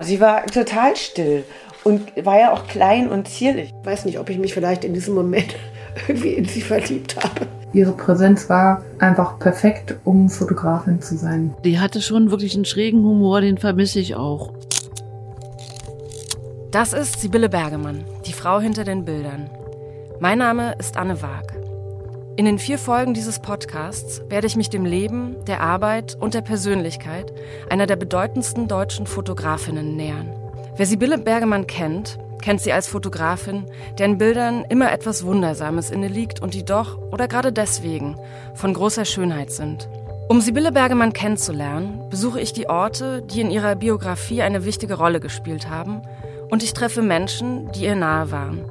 Sie war total still und war ja auch klein und zierlich. Ich weiß nicht, ob ich mich vielleicht in diesem Moment irgendwie in sie verliebt habe. Ihre Präsenz war einfach perfekt, um Fotografin zu sein. Die hatte schon wirklich einen schrägen Humor, den vermisse ich auch. Das ist Sibylle Bergemann, die Frau hinter den Bildern. Mein Name ist Anne Waag. In den vier Folgen dieses Podcasts werde ich mich dem Leben, der Arbeit und der Persönlichkeit einer der bedeutendsten deutschen Fotografinnen nähern. Wer Sibylle Bergemann kennt, kennt sie als Fotografin, deren Bildern immer etwas Wundersames inne liegt und die doch, oder gerade deswegen, von großer Schönheit sind. Um Sibylle Bergemann kennenzulernen, besuche ich die Orte, die in ihrer Biografie eine wichtige Rolle gespielt haben, und ich treffe Menschen, die ihr nahe waren,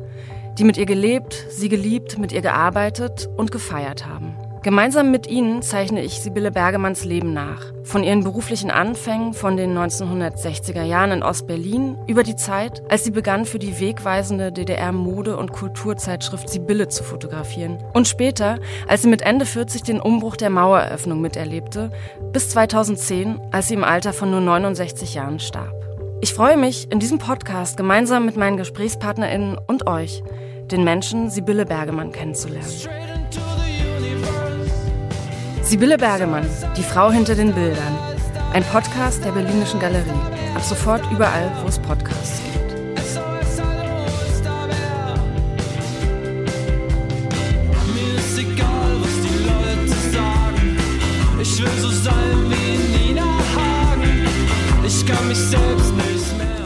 die mit ihr gelebt, sie geliebt, mit ihr gearbeitet und gefeiert haben. Gemeinsam mit ihnen zeichne ich Sibylle Bergemanns Leben nach. Von ihren beruflichen Anfängen von den 1960er Jahren in Ostberlin über die Zeit, als sie begann, für die wegweisende DDR-Mode- und Kulturzeitschrift Sibylle zu fotografieren. Und später, als sie mit Ende 40 den Umbruch der Maueröffnung miterlebte, bis 2010, als sie im Alter von nur 69 Jahren starb. Ich freue mich, in diesem Podcast gemeinsam mit meinen GesprächspartnerInnen und euch, den Menschen Sibylle Bergemann kennenzulernen. Sibylle Bergemann, die Frau hinter den Bildern. Ein Podcast der Berlinischen Galerie. Ab sofort überall, wo es Podcasts gibt. Ich will so sein wie Nina Hagen. Ich kann mich selbst nicht mehr.